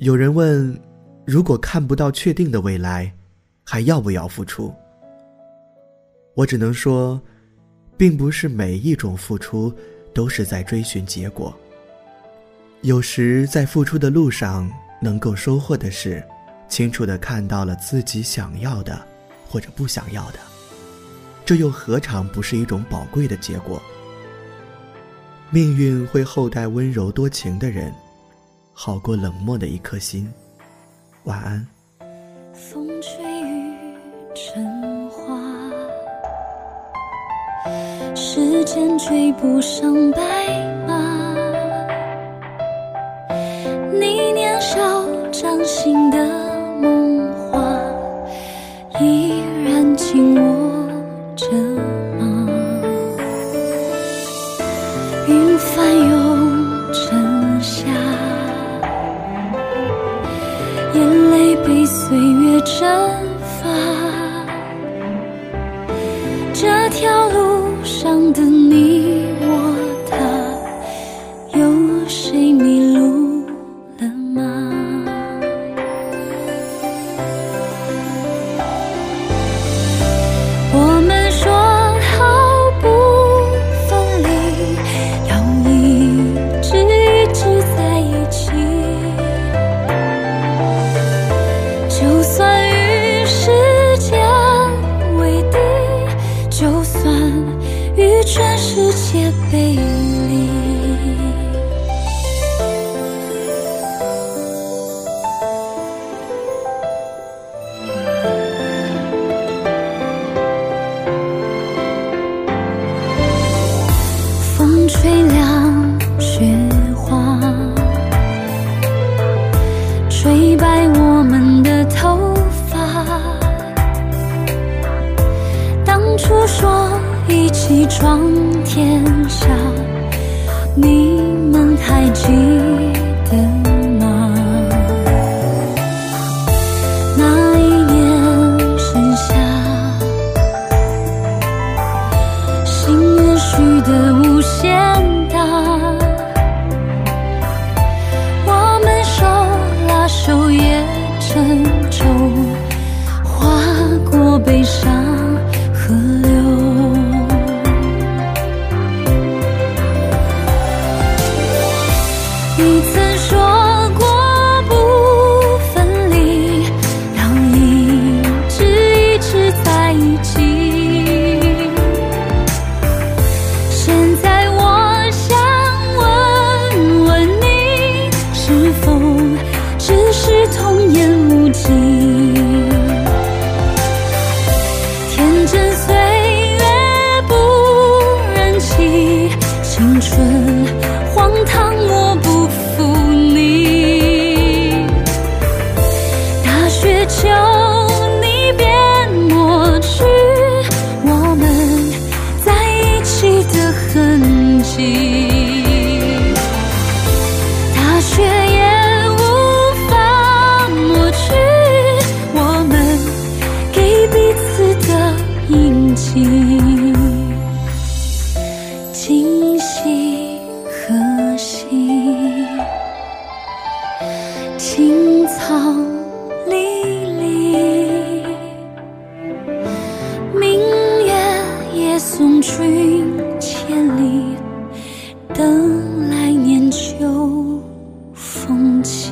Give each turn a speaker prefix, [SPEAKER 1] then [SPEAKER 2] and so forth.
[SPEAKER 1] 有人问：如果看不到确定的未来，还要不要付出？我只能说，并不是每一种付出都是在追寻结果。有时在付出的路上，能够收获的是，清楚的看到了自己想要的，或者不想要的。这又何尝不是一种宝贵的结果？命运会厚待温柔多情的人，好过冷漠的一颗心。晚安。
[SPEAKER 2] 风吹雨成花，时间追不上白马。你年少掌心的眼泪被岁月蒸发。这条全世界背离。风吹凉雪花，吹白我们的头发。当初说一起闯天下，你们还记得吗？那一年，盛夏。心愿许得无限大。青春荒唐我不负你。大雪求你别抹去我们在一起的痕迹。大雪也无法抹去我们给彼此的印记。青草离离，明月夜送君千里，等来年秋风起。